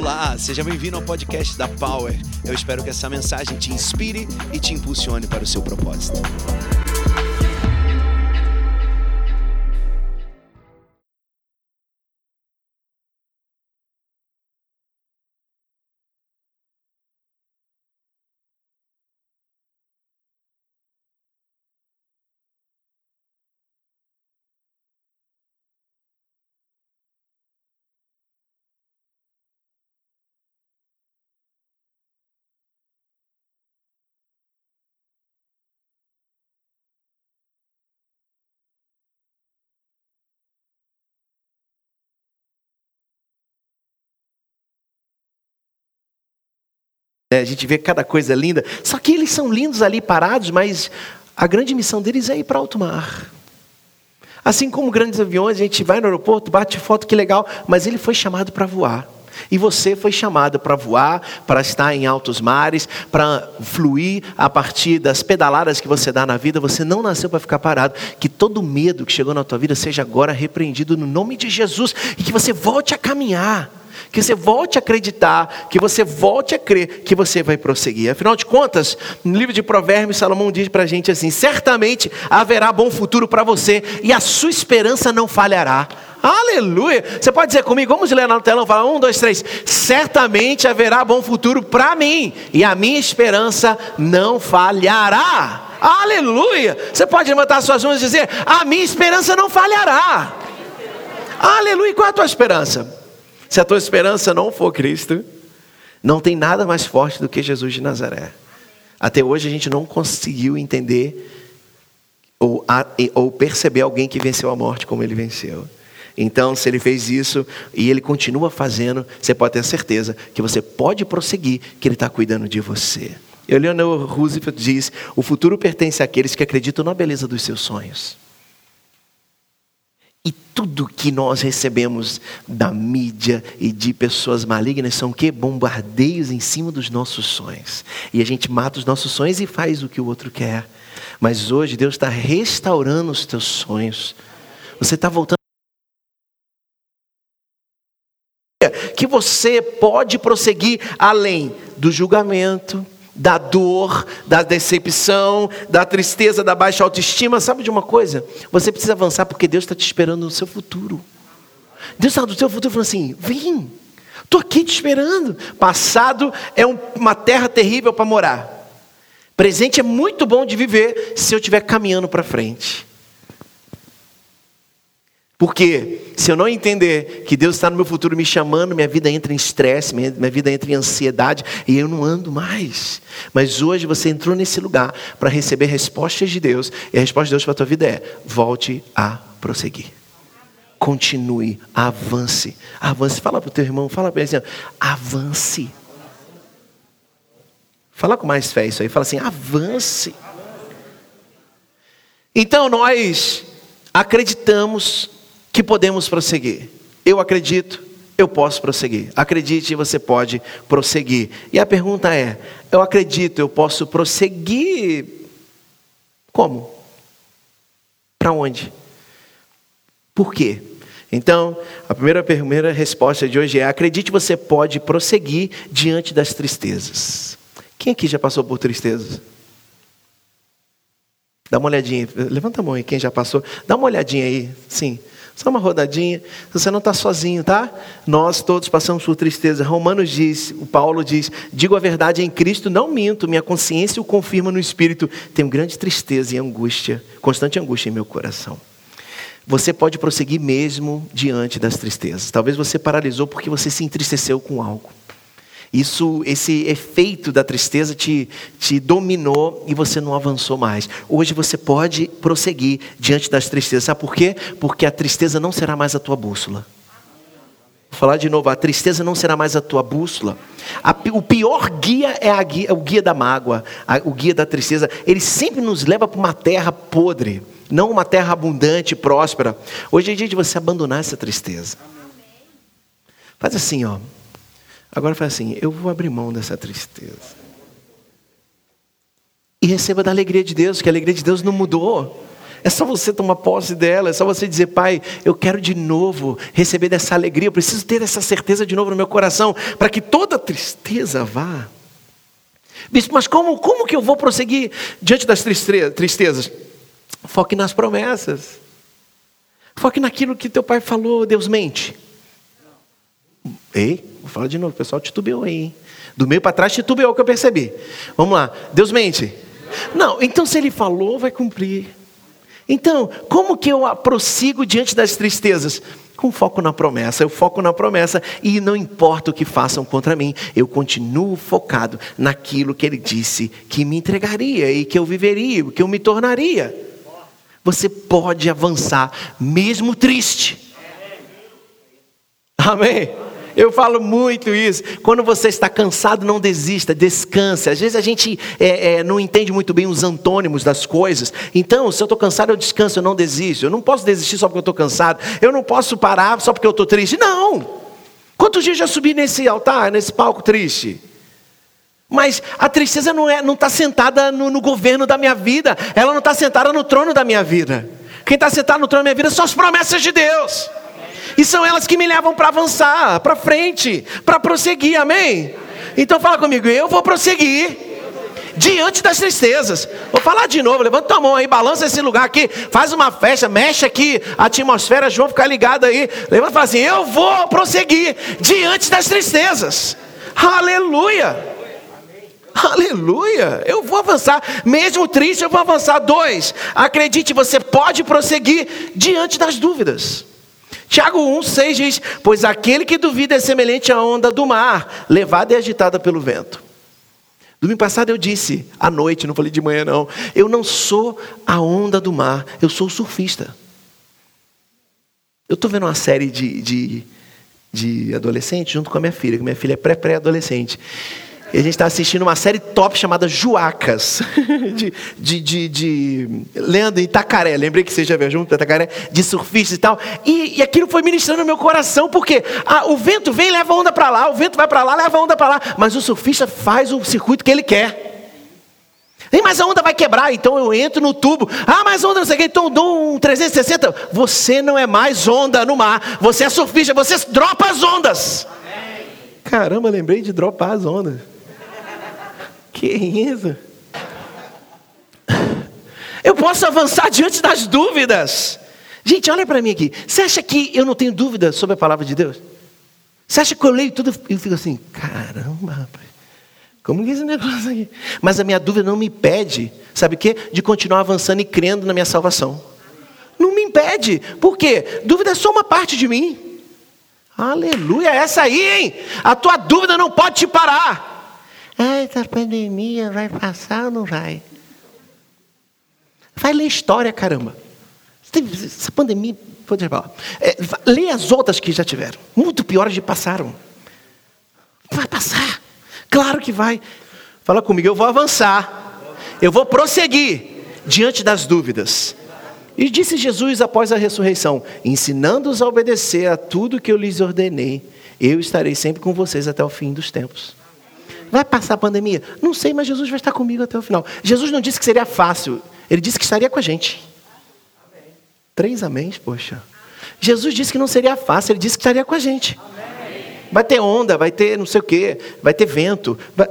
Olá, seja bem-vindo ao podcast da Power. Eu espero que essa mensagem te inspire e te impulsione para o seu propósito. A gente vê cada coisa linda. Só que eles são lindos ali parados, mas a grande missão deles é ir para alto mar. Assim como grandes aviões, a gente vai no aeroporto, bate foto, que legal, mas ele foi chamado para voar. E você foi chamado para voar, para estar em altos mares, para fluir a partir das pedaladas que você dá na vida. Você não nasceu para ficar parado. Que todo medo que chegou na tua vida seja agora repreendido no nome de Jesus e que você volte a caminhar que você volte a acreditar, que você volte a crer que você vai prosseguir. Afinal de contas, no livro de Provérbios, Salomão diz para a gente assim: certamente haverá bom futuro para você e a sua esperança não falhará. Aleluia! Você pode dizer comigo, vamos ler no telão, fala um, dois, três. Certamente haverá bom futuro para mim, e a minha esperança não falhará. Aleluia! Você pode levantar suas mãos e dizer: A minha esperança não falhará. Aleluia! Qual é a tua esperança? Se a tua esperança não for Cristo, não tem nada mais forte do que Jesus de Nazaré. Até hoje a gente não conseguiu entender ou, ou perceber alguém que venceu a morte como ele venceu. Então, se ele fez isso e ele continua fazendo, você pode ter certeza que você pode prosseguir, que ele está cuidando de você. Eleanor Roosevelt diz: o futuro pertence àqueles que acreditam na beleza dos seus sonhos. E tudo que nós recebemos da mídia e de pessoas malignas são que bombardeios em cima dos nossos sonhos. E a gente mata os nossos sonhos e faz o que o outro quer. Mas hoje Deus está restaurando os teus sonhos. Você está voltando que você pode prosseguir além do julgamento, da dor, da decepção, da tristeza, da baixa autoestima. Sabe de uma coisa? Você precisa avançar porque Deus está te esperando no seu futuro. Deus está no seu futuro falando assim: vem, estou aqui te esperando. Passado é um, uma terra terrível para morar. Presente é muito bom de viver se eu estiver caminhando para frente. Porque se eu não entender que Deus está no meu futuro me chamando, minha vida entra em estresse, minha, vida entra em ansiedade e eu não ando mais. Mas hoje você entrou nesse lugar para receber respostas de Deus e a resposta de Deus para a tua vida é: volte a prosseguir. Continue, avance. Avance. Fala para o teu irmão, fala para ele assim: avance. Fala com mais fé isso aí. Fala assim: avance. Então nós acreditamos que podemos prosseguir. Eu acredito, eu posso prosseguir. Acredite, você pode prosseguir. E a pergunta é: eu acredito, eu posso prosseguir como? Para onde? Por quê? Então, a primeira, primeira resposta de hoje é: acredite, você pode prosseguir diante das tristezas. Quem aqui já passou por tristezas? Dá uma olhadinha, levanta a mão aí, quem já passou, dá uma olhadinha aí, sim. Só uma rodadinha. Você não está sozinho, tá? Nós todos passamos por tristeza. Romanos diz, o Paulo diz: digo a verdade em Cristo, não minto, minha consciência o confirma no Espírito. Tenho grande tristeza e angústia, constante angústia em meu coração. Você pode prosseguir mesmo diante das tristezas. Talvez você paralisou porque você se entristeceu com algo. Isso, esse efeito da tristeza te, te dominou e você não avançou mais. Hoje você pode prosseguir diante das tristezas. Sabe por quê? Porque a tristeza não será mais a tua bússola. Vou falar de novo, a tristeza não será mais a tua bússola. A, o pior guia é guia, o guia da mágoa, a, o guia da tristeza. Ele sempre nos leva para uma terra podre, não uma terra abundante, próspera. Hoje é dia de você abandonar essa tristeza. Faz assim, ó. Agora faz assim: eu vou abrir mão dessa tristeza. E receba da alegria de Deus, que a alegria de Deus não mudou. É só você tomar posse dela, é só você dizer, Pai, eu quero de novo receber dessa alegria, eu preciso ter essa certeza de novo no meu coração, para que toda tristeza vá. Bispo, mas como, como que eu vou prosseguir diante das tristezas? Foque nas promessas. Foque naquilo que teu pai falou, Deus mente. Ei, vou falar de novo, o pessoal titubeou aí. Hein? Do meio para trás titubeou que eu percebi. Vamos lá, Deus mente. Não, então se ele falou, vai cumprir. Então, como que eu prossigo diante das tristezas? Com foco na promessa, eu foco na promessa e não importa o que façam contra mim, eu continuo focado naquilo que ele disse que me entregaria e que eu viveria, que eu me tornaria. Você pode avançar mesmo triste. Amém. Eu falo muito isso. Quando você está cansado, não desista, descanse. Às vezes a gente é, é, não entende muito bem os antônimos das coisas. Então, se eu estou cansado, eu descanso, eu não desisto. Eu não posso desistir só porque eu estou cansado. Eu não posso parar só porque eu estou triste. Não! Quantos dias já subi nesse altar, nesse palco triste? Mas a tristeza não está é, não tá sentada no, no governo da minha vida. Ela não está sentada no trono da minha vida. Quem está sentado no trono da minha vida são as promessas de Deus. E são elas que me levam para avançar, para frente, para prosseguir, amém? Então fala comigo, eu vou prosseguir diante das tristezas. Vou falar de novo, levanta tua mão aí, balança esse lugar aqui, faz uma festa, mexe aqui a atmosfera, João ficar ligado aí. Levanta e fala assim: Eu vou prosseguir diante das tristezas. Aleluia! Aleluia! Eu vou avançar, mesmo triste, eu vou avançar. Dois, acredite, você pode prosseguir diante das dúvidas. Tiago 1,6 diz: Pois aquele que duvida é semelhante à onda do mar, levada e agitada pelo vento. Domingo passado eu disse, à noite, não falei de manhã não, eu não sou a onda do mar, eu sou o surfista. Eu estou vendo uma série de, de, de adolescentes junto com a minha filha, que minha filha é pré-pré-adolescente. E a gente está assistindo uma série top chamada Juacas, de, de, de, de Itacaré. Lembrei que você já viajou junto Itacaré, de surfistas e tal. E, e aquilo foi ministrando no meu coração, porque ah, o vento vem leva a onda para lá, o vento vai para lá, leva a onda para lá. Mas o surfista faz o circuito que ele quer. Ei, mas a onda vai quebrar, então eu entro no tubo. Ah, mas onda não sei o que, então dou um 360. Você não é mais onda no mar, você é surfista, você dropa as ondas. Caramba, lembrei de dropar as ondas. Que isso? Eu posso avançar diante das dúvidas. Gente, olha para mim aqui. Você acha que eu não tenho dúvida sobre a palavra de Deus? Você acha que eu leio tudo e fico assim, caramba, rapaz, como que é esse negócio aqui? Mas a minha dúvida não me impede, sabe o quê? De continuar avançando e crendo na minha salvação. Não me impede. Por quê? Dúvida é só uma parte de mim. Aleluia, essa aí, hein? A tua dúvida não pode te parar. Ah, essa pandemia vai passar ou não vai? Vai ler história, caramba. Essa pandemia, pode falar. É, lê as outras que já tiveram. Muito piores de passaram. Vai passar. Claro que vai. Fala comigo, eu vou avançar. Eu vou prosseguir diante das dúvidas. E disse Jesus após a ressurreição: ensinando-os a obedecer a tudo que eu lhes ordenei, eu estarei sempre com vocês até o fim dos tempos. Vai passar a pandemia? Não sei, mas Jesus vai estar comigo até o final. Jesus não disse que seria fácil, ele disse que estaria com a gente. Amém. Três améns, poxa. Jesus disse que não seria fácil, ele disse que estaria com a gente. Amém. Vai ter onda, vai ter não sei o quê, vai ter vento. Vai,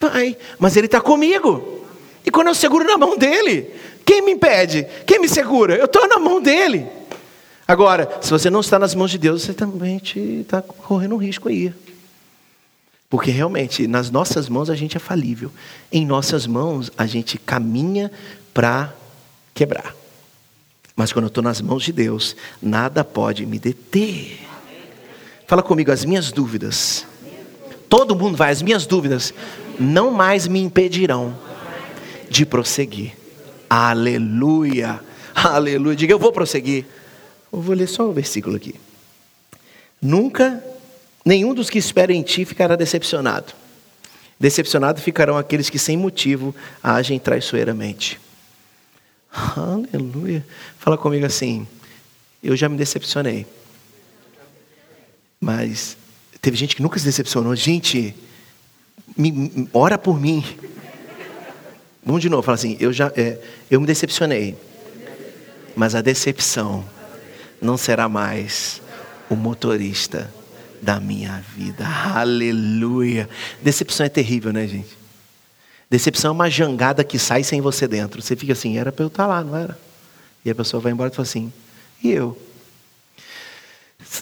vai. mas ele está comigo. E quando eu seguro na mão dele, quem me impede? Quem me segura? Eu estou na mão dele. Agora, se você não está nas mãos de Deus, você também está correndo um risco aí. Porque realmente, nas nossas mãos a gente é falível. Em nossas mãos a gente caminha para quebrar. Mas quando eu estou nas mãos de Deus, nada pode me deter. Fala comigo, as minhas dúvidas. Todo mundo vai, as minhas dúvidas não mais me impedirão de prosseguir. Aleluia. Aleluia. Diga, eu vou prosseguir. Eu vou ler só o versículo aqui. Nunca Nenhum dos que esperam em ti ficará decepcionado. Decepcionado ficarão aqueles que sem motivo agem traiçoeiramente. Aleluia. Fala comigo assim. Eu já me decepcionei. Mas teve gente que nunca se decepcionou. Gente, me, ora por mim. Vamos de novo, fala assim, eu já, é, eu me decepcionei, mas a decepção não será mais o motorista da minha vida. Aleluia. Decepção é terrível, né, gente? Decepção é uma jangada que sai sem você dentro. Você fica assim, era para eu estar lá, não era? E a pessoa vai embora e fala assim, e eu?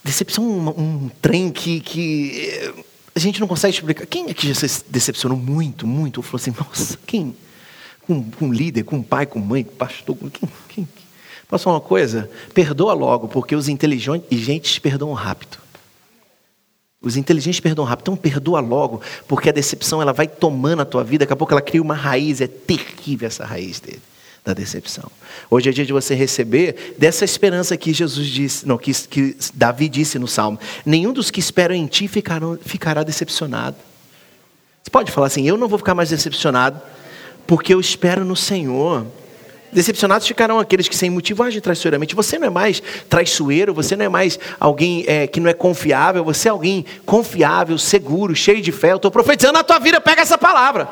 Decepção é um, um trem que, que eh, a gente não consegue explicar. Quem é que já se decepcionou muito, muito? Ou falou assim, nossa, quem? Com, um líder, com um pai, com mãe, com pastor, com quem? quem? Posso falar uma coisa? Perdoa logo, porque os inteligentes perdoam rápido. Os inteligentes perdoam rápido. Então perdoa logo, porque a decepção ela vai tomando a tua vida, daqui a pouco ela cria uma raiz, é terrível essa raiz dele da decepção. Hoje é dia de você receber dessa esperança que Jesus disse, não, que, que Davi disse no Salmo. Nenhum dos que esperam em ti ficará decepcionado. Você pode falar assim, eu não vou ficar mais decepcionado, porque eu espero no Senhor. Decepcionados ficarão aqueles que sem motivo agem traiçoeiramente. Você não é mais traiçoeiro, você não é mais alguém é, que não é confiável, você é alguém confiável, seguro, cheio de fé. Eu estou profetizando na tua vida, pega essa palavra.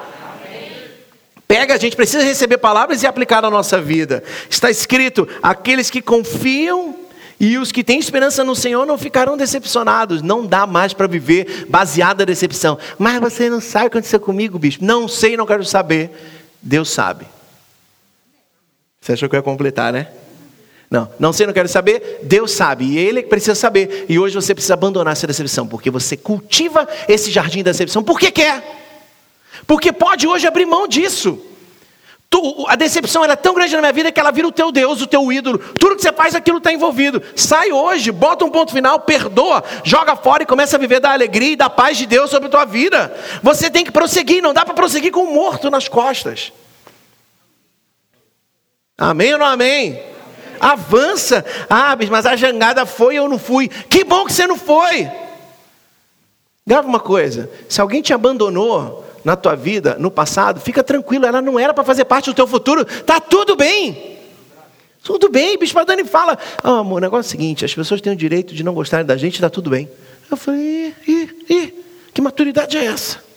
Pega, a gente precisa receber palavras e aplicar na nossa vida. Está escrito: aqueles que confiam e os que têm esperança no Senhor não ficarão decepcionados. Não dá mais para viver baseado na decepção. Mas você não sabe o que aconteceu comigo, bicho. Não sei, não quero saber. Deus sabe. Você achou que eu ia completar, né? Não, não sei, não quero saber. Deus sabe, e Ele precisa saber. E hoje você precisa abandonar essa decepção, porque você cultiva esse jardim da decepção porque quer. Porque pode hoje abrir mão disso. Tu, a decepção é tão grande na minha vida que ela vira o teu Deus, o teu ídolo. Tudo que você faz, aquilo está envolvido. Sai hoje, bota um ponto final, perdoa, joga fora e começa a viver da alegria e da paz de Deus sobre a tua vida. Você tem que prosseguir, não dá para prosseguir com um morto nas costas. Amém ou não amém? Avança. Ah, mas a jangada foi ou não fui. Que bom que você não foi. Grava uma coisa: se alguém te abandonou, na tua vida, no passado, fica tranquilo, ela não era para fazer parte do teu futuro, tá tudo bem. Tudo bem, Bispo Dani fala, ah, amor, o negócio é o seguinte, as pessoas têm o direito de não gostarem da gente, tá tudo bem. Eu falei, ih, ih, que maturidade é essa?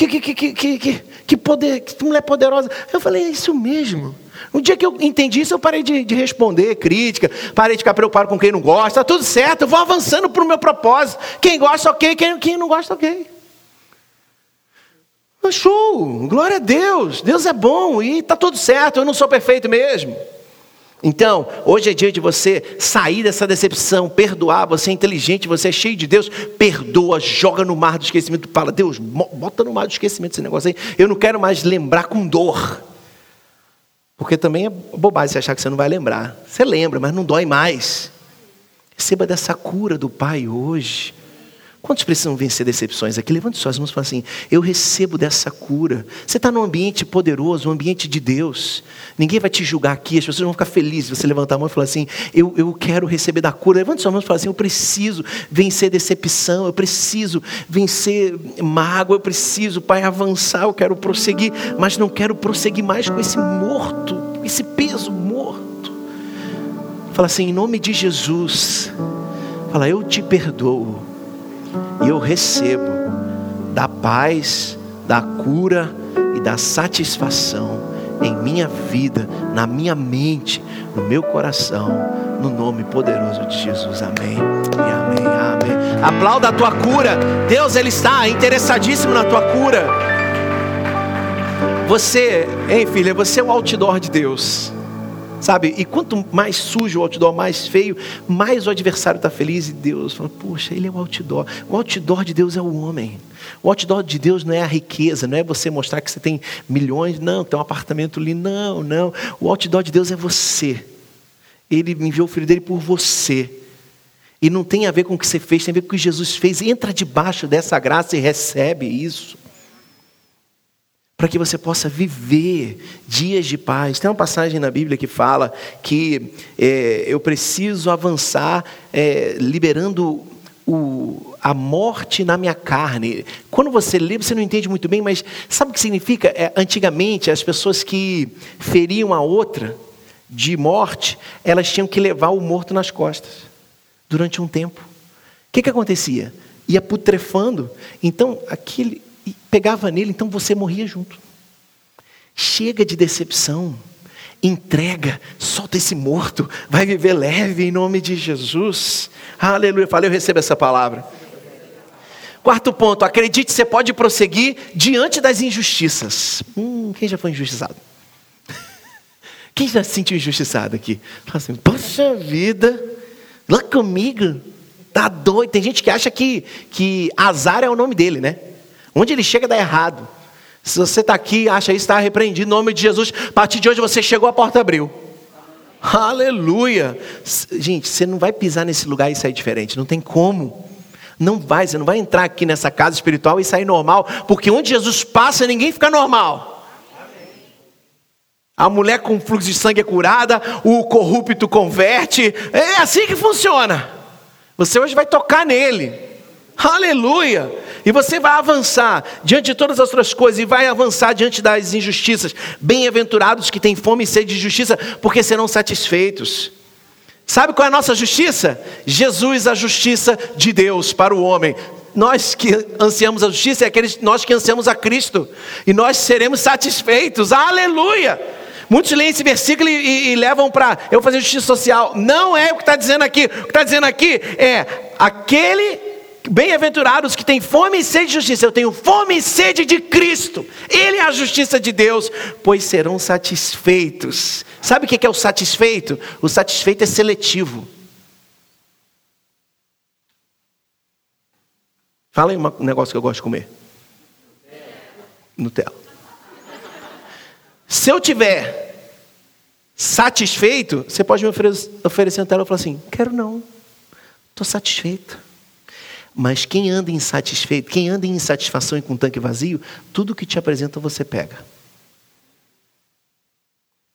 Que, que, que, que, que, que, poder, que mulher poderosa. Eu falei, é isso mesmo. No dia que eu entendi isso, eu parei de, de, responder crítica, parei de ficar preocupado com quem não gosta, está tudo certo, eu vou avançando para o meu propósito. Quem gosta, ok, quem, quem não gosta, ok. Show! Glória a Deus! Deus é bom e está tudo certo, eu não sou perfeito mesmo. Então, hoje é dia de você sair dessa decepção, perdoar. Você é inteligente, você é cheio de Deus. Perdoa, joga no mar do esquecimento. Fala, Deus, bota no mar do esquecimento esse negócio aí. Eu não quero mais lembrar com dor. Porque também é bobagem você achar que você não vai lembrar. Você lembra, mas não dói mais. Receba dessa cura do Pai hoje. Quantos precisam vencer decepções aqui? Levante suas mãos e fale assim: Eu recebo dessa cura. Você está num ambiente poderoso, um ambiente de Deus. Ninguém vai te julgar aqui, as pessoas vão ficar felizes. Você levantar a mão e falar assim: Eu, eu quero receber da cura. Levante suas mãos e fale assim: Eu preciso vencer decepção, eu preciso vencer mágoa, eu preciso, Pai, avançar, eu quero prosseguir, mas não quero prosseguir mais com esse morto, com esse peso morto. Fala assim: Em nome de Jesus, fala, eu te perdoo eu recebo da paz, da cura e da satisfação em minha vida, na minha mente, no meu coração, no nome poderoso de Jesus. Amém. E amém. Amém. Aplauda a tua cura. Deus ele está interessadíssimo na tua cura. Você, hein, filha, você é o outdoor de Deus. Sabe? E quanto mais sujo o outdoor, mais feio, mais o adversário está feliz e Deus fala: Poxa, ele é o outdoor. O outdoor de Deus é o homem. O outdoor de Deus não é a riqueza, não é você mostrar que você tem milhões, não, tem um apartamento ali, não, não. O outdoor de Deus é você. Ele enviou o filho dele por você. E não tem a ver com o que você fez, tem a ver com o que Jesus fez. Entra debaixo dessa graça e recebe isso para que você possa viver dias de paz. Tem uma passagem na Bíblia que fala que é, eu preciso avançar é, liberando o, a morte na minha carne. Quando você lê, você não entende muito bem, mas sabe o que significa? É, antigamente, as pessoas que feriam a outra de morte, elas tinham que levar o morto nas costas durante um tempo. O que, que acontecia? Ia putrefando. Então, aquele, pegava nele, então você morria junto. Chega de decepção. Entrega, solta esse morto, vai viver leve em nome de Jesus. Aleluia. Falei, eu recebo essa palavra. Quarto ponto, acredite, você pode prosseguir diante das injustiças. Hum, quem já foi injustiçado? Quem já se sentiu injustiçado aqui? Fala assim, poxa vida, lá comigo, tá doido. Tem gente que acha que, que azar é o nome dele, né? Onde ele chega dá errado. Se você está aqui acha isso, está repreendido em nome de Jesus. A partir de hoje você chegou, a porta abriu. Aleluia! Gente, você não vai pisar nesse lugar e sair diferente, não tem como. Não vai, você não vai entrar aqui nessa casa espiritual e sair normal, porque onde Jesus passa, ninguém fica normal. A mulher com fluxo de sangue é curada, o corrupto converte. É assim que funciona. Você hoje vai tocar nele. Aleluia! E você vai avançar diante de todas as outras coisas e vai avançar diante das injustiças. Bem-aventurados que têm fome e sede de justiça, porque serão satisfeitos. Sabe qual é a nossa justiça? Jesus, a justiça de Deus para o homem. Nós que ansiamos a justiça é aqueles nós que ansiamos a Cristo e nós seremos satisfeitos. Aleluia! Muitos leem esse versículo e, e, e levam para eu fazer justiça social. Não é o que está dizendo aqui. O que está dizendo aqui é aquele Bem-aventurados que têm fome e sede de justiça. Eu tenho fome e sede de Cristo. Ele é a justiça de Deus, pois serão satisfeitos. Sabe o que é o satisfeito? O satisfeito é seletivo. Fala aí um negócio que eu gosto de comer. Nutella. Se eu tiver satisfeito, você pode me oferecer, Nutella e falar assim: quero não, estou satisfeito. Mas quem anda insatisfeito, quem anda em insatisfação e com tanque vazio, tudo que te apresenta você pega.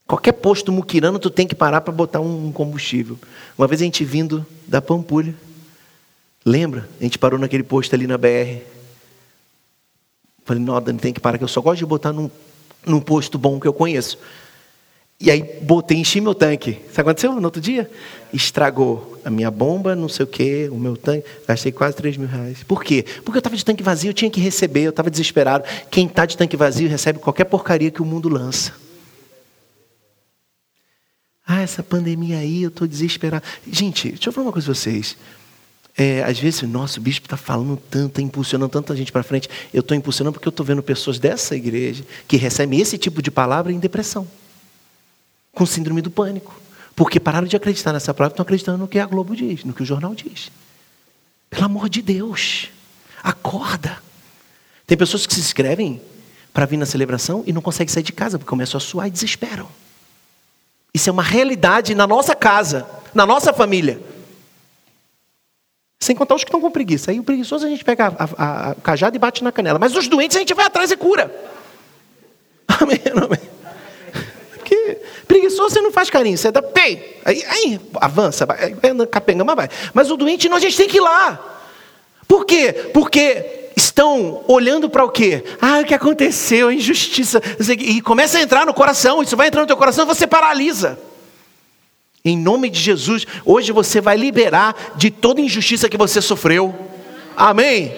Qualquer posto muquirano, tu tem que parar para botar um combustível. Uma vez a gente vindo da Pampulha, lembra? A gente parou naquele posto ali na BR. Falei, não, Dani, tem que parar, que eu só gosto de botar num num posto bom que eu conheço. E aí botei, enchi meu tanque. Sabe o que aconteceu no outro dia? Estragou a minha bomba, não sei o quê, o meu tanque. Gastei quase 3 mil reais. Por quê? Porque eu estava de tanque vazio, eu tinha que receber, eu estava desesperado. Quem está de tanque vazio recebe qualquer porcaria que o mundo lança. Ah, essa pandemia aí, eu estou desesperado. Gente, deixa eu falar uma coisa para vocês. É, às vezes, nosso bispo está falando tanto, está impulsionando tanta gente para frente. Eu estou impulsionando porque eu estou vendo pessoas dessa igreja que recebem esse tipo de palavra em depressão, com síndrome do pânico. Porque pararam de acreditar nessa palavra e estão acreditando no que a Globo diz, no que o jornal diz. Pelo amor de Deus, acorda. Tem pessoas que se inscrevem para vir na celebração e não conseguem sair de casa porque começam a suar e desesperam. Isso é uma realidade na nossa casa, na nossa família. Sem contar os que estão com preguiça. Aí o preguiçoso a gente pega a, a, a e bate na canela. Mas os doentes a gente vai atrás e cura. Amém, amém. Preguiçoso você não faz carinho, você dá pei. Aí, aí avança, vai, capenga, mas vai. Mas o doente não, a gente tem que ir lá. Por quê? Porque estão olhando para o quê? Ah, o que aconteceu? Injustiça. E começa a entrar no coração. Isso vai entrar no teu coração e você paralisa. Em nome de Jesus, hoje você vai liberar de toda injustiça que você sofreu. Amém?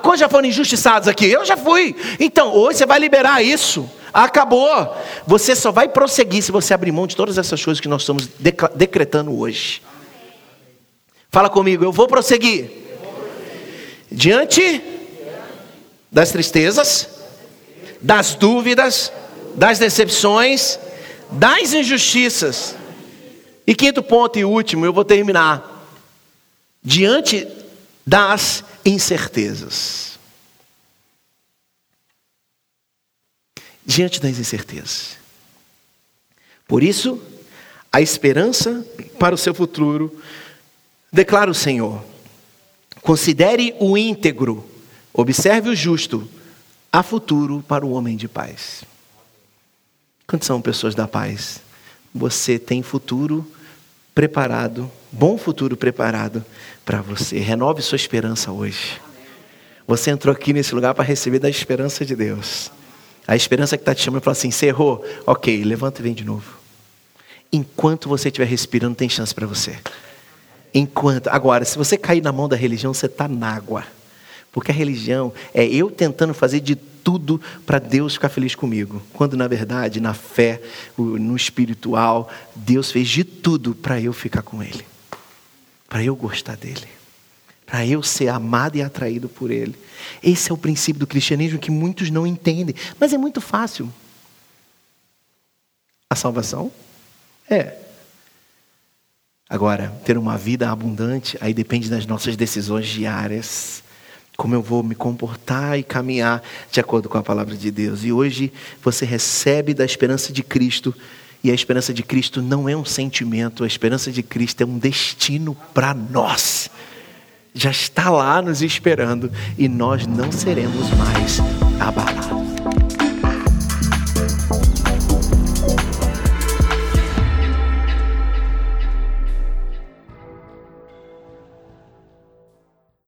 Quantos já foram injustiçados aqui? Eu já fui. Então, hoje você vai liberar isso. Acabou. Você só vai prosseguir se você abrir mão de todas essas coisas que nós estamos decretando hoje. Fala comigo, eu vou prosseguir. Diante das tristezas, das dúvidas, das decepções, das injustiças e quinto ponto e último, eu vou terminar. Diante das incertezas. Diante das incertezas. Por isso, a esperança para o seu futuro, declara o Senhor. Considere o íntegro, observe o justo, há futuro para o homem de paz. Quantos são pessoas da paz? Você tem futuro preparado, bom futuro preparado para você. Renove sua esperança hoje. Você entrou aqui nesse lugar para receber da esperança de Deus. A esperança que está te chamando para assim, encerrou, ok, levanta e vem de novo. Enquanto você estiver respirando, tem chance para você. Enquanto, agora, se você cair na mão da religião, você está na água. Porque a religião é eu tentando fazer de tudo para Deus ficar feliz comigo. Quando na verdade, na fé, no espiritual, Deus fez de tudo para eu ficar com Ele, para eu gostar dele, para eu ser amado e atraído por Ele. Esse é o princípio do cristianismo que muitos não entendem, mas é muito fácil. A salvação é Agora, ter uma vida abundante, aí depende das nossas decisões diárias. Como eu vou me comportar e caminhar de acordo com a palavra de Deus. E hoje você recebe da esperança de Cristo, e a esperança de Cristo não é um sentimento, a esperança de Cristo é um destino para nós. Já está lá nos esperando e nós não seremos mais abalados.